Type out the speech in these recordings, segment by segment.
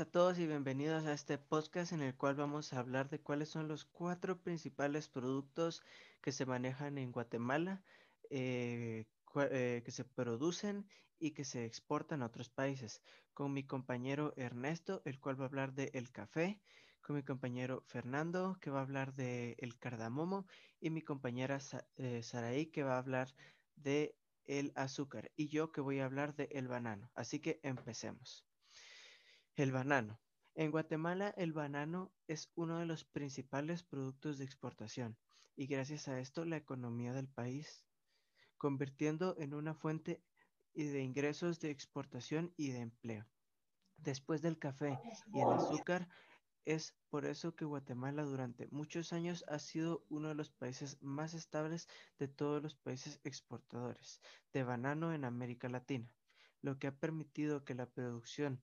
a todos y bienvenidos a este podcast en el cual vamos a hablar de cuáles son los cuatro principales productos que se manejan en Guatemala, eh, eh, que se producen y que se exportan a otros países. Con mi compañero Ernesto, el cual va a hablar de el café, con mi compañero Fernando, que va a hablar de el cardamomo, y mi compañera eh, Saraí, que va a hablar de el azúcar, y yo que voy a hablar de el banano. Así que empecemos. El banano. En Guatemala el banano es uno de los principales productos de exportación y gracias a esto la economía del país, convirtiendo en una fuente de ingresos de exportación y de empleo. Después del café y el azúcar, es por eso que Guatemala durante muchos años ha sido uno de los países más estables de todos los países exportadores de banano en América Latina, lo que ha permitido que la producción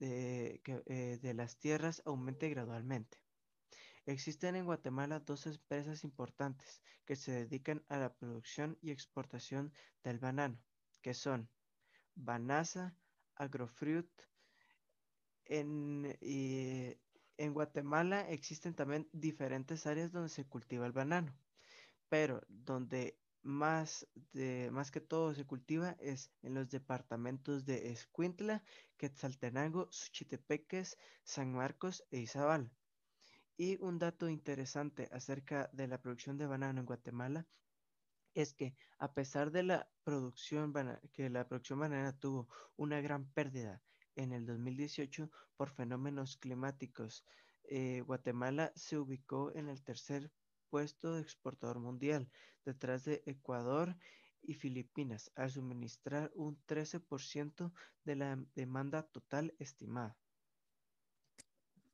de, eh, de las tierras aumente gradualmente. Existen en Guatemala dos empresas importantes que se dedican a la producción y exportación del banano, que son Banasa, Agrofruit. En, en Guatemala existen también diferentes áreas donde se cultiva el banano, pero donde más, de, más que todo se cultiva es en los departamentos de Escuintla, Quetzaltenango, Suchitepeques, San Marcos e Izabal. Y un dato interesante acerca de la producción de banano en Guatemala es que a pesar de la producción que la producción banana tuvo una gran pérdida en el 2018 por fenómenos climáticos, eh, Guatemala se ubicó en el tercer puesto de exportador mundial, detrás de Ecuador y Filipinas, al suministrar un 13% de la demanda total estimada.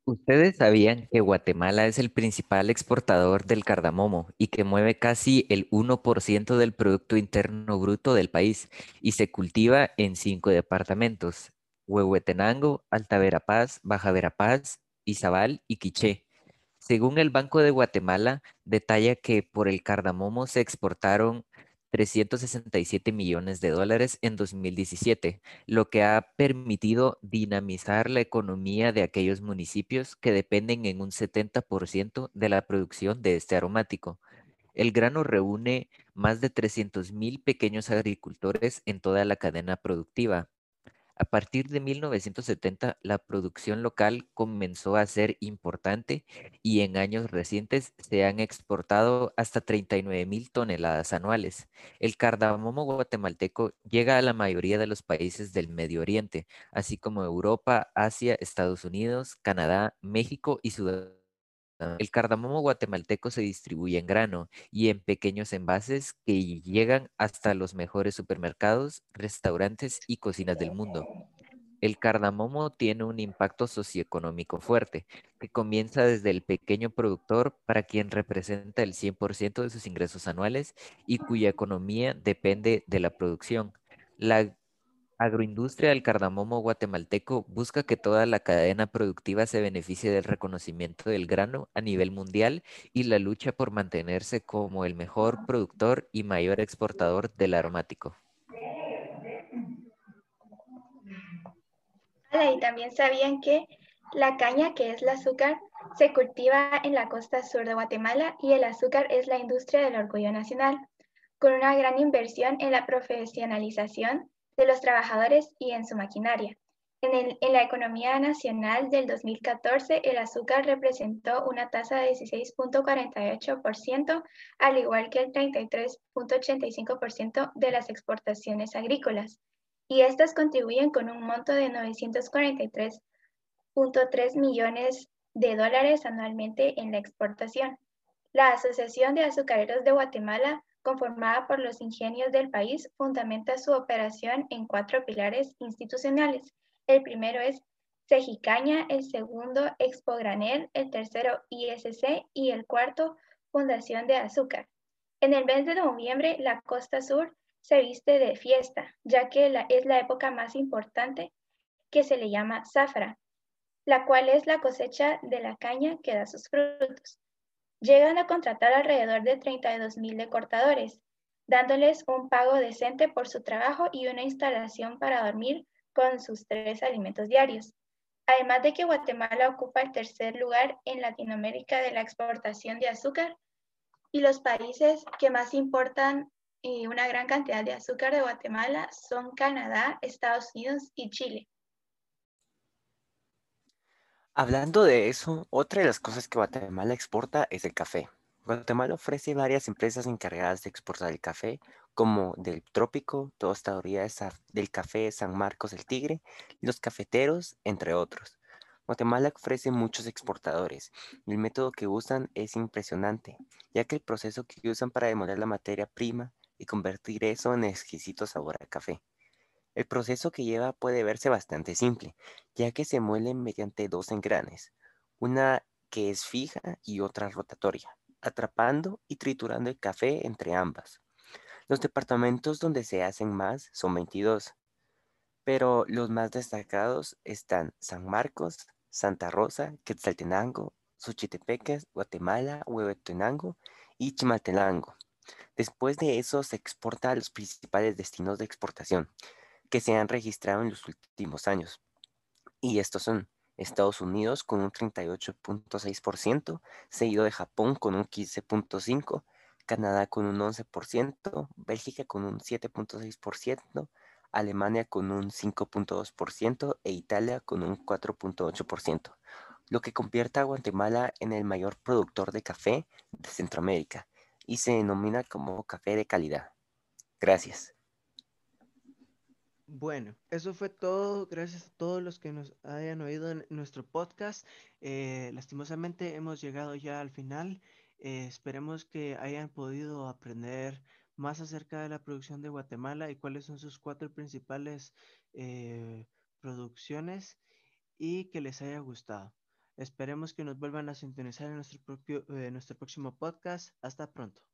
¿Ustedes sabían que Guatemala es el principal exportador del cardamomo y que mueve casi el 1% del Producto Interno Bruto del país y se cultiva en cinco departamentos, Huehuetenango, Alta Verapaz, Baja Verapaz, Izabal y Quiché? Según el Banco de Guatemala, detalla que por el cardamomo se exportaron 367 millones de dólares en 2017, lo que ha permitido dinamizar la economía de aquellos municipios que dependen en un 70% de la producción de este aromático. El grano reúne más de 300 mil pequeños agricultores en toda la cadena productiva, a partir de 1970, la producción local comenzó a ser importante y en años recientes se han exportado hasta 39 mil toneladas anuales. El cardamomo guatemalteco llega a la mayoría de los países del Medio Oriente, así como Europa, Asia, Estados Unidos, Canadá, México y Sudamérica. El cardamomo guatemalteco se distribuye en grano y en pequeños envases que llegan hasta los mejores supermercados, restaurantes y cocinas del mundo. El cardamomo tiene un impacto socioeconómico fuerte, que comienza desde el pequeño productor para quien representa el 100% de sus ingresos anuales y cuya economía depende de la producción. La Agroindustria del cardamomo guatemalteco busca que toda la cadena productiva se beneficie del reconocimiento del grano a nivel mundial y la lucha por mantenerse como el mejor productor y mayor exportador del aromático. y también sabían que la caña, que es el azúcar, se cultiva en la costa sur de Guatemala y el azúcar es la industria del orgullo nacional, con una gran inversión en la profesionalización de los trabajadores y en su maquinaria. En, la economía nacional del 2014, el azúcar representó una tasa de 16.48%, al igual que el 33.85% de las exportaciones agrícolas, y estas contribuyen con un monto de 943.3 millones de dólares anualmente en la exportación. La Asociación de Azucareros de Guatemala conformada por los ingenios del país, fundamenta su operación en cuatro pilares institucionales. El primero es Cejicaña, el segundo Expo Granel, el tercero ISC y el cuarto Fundación de Azúcar. En el mes de noviembre, la costa sur se viste de fiesta, ya que es la época más importante que se le llama zafra, la cual es la cosecha de la caña que da sus frutos llegan a contratar alrededor de 32 mil decortadores, dándoles un pago decente por su trabajo y una instalación para dormir con sus tres alimentos diarios. Además de que Guatemala ocupa el tercer lugar en Latinoamérica de la exportación de azúcar y los países que más importan una gran cantidad de azúcar de Guatemala son Canadá, Estados Unidos y Chile. Hablando de eso, otra de las cosas que Guatemala exporta es el café. Guatemala ofrece varias empresas encargadas de exportar el café, como del Trópico, Tostaduría del Café San Marcos el Tigre, los cafeteros, entre otros. Guatemala ofrece muchos exportadores y el método que usan es impresionante, ya que el proceso que usan para demoler la materia prima y convertir eso en exquisito sabor a café. El proceso que lleva puede verse bastante simple, ya que se muelen mediante dos engranes, una que es fija y otra rotatoria, atrapando y triturando el café entre ambas. Los departamentos donde se hacen más son 22, pero los más destacados están San Marcos, Santa Rosa, Quetzaltenango, Xochitepecas, Guatemala, Huehuetenango y Chimaltenango. Después de eso se exporta a los principales destinos de exportación, que se han registrado en los últimos años. Y estos son Estados Unidos con un 38.6%, seguido de Japón con un 15.5%, Canadá con un 11%, Bélgica con un 7.6%, Alemania con un 5.2% e Italia con un 4.8%, lo que convierte a Guatemala en el mayor productor de café de Centroamérica y se denomina como café de calidad. Gracias. Bueno, eso fue todo. Gracias a todos los que nos hayan oído en nuestro podcast. Eh, lastimosamente hemos llegado ya al final. Eh, esperemos que hayan podido aprender más acerca de la producción de Guatemala y cuáles son sus cuatro principales eh, producciones y que les haya gustado. Esperemos que nos vuelvan a sintonizar en nuestro, propio, nuestro próximo podcast. Hasta pronto.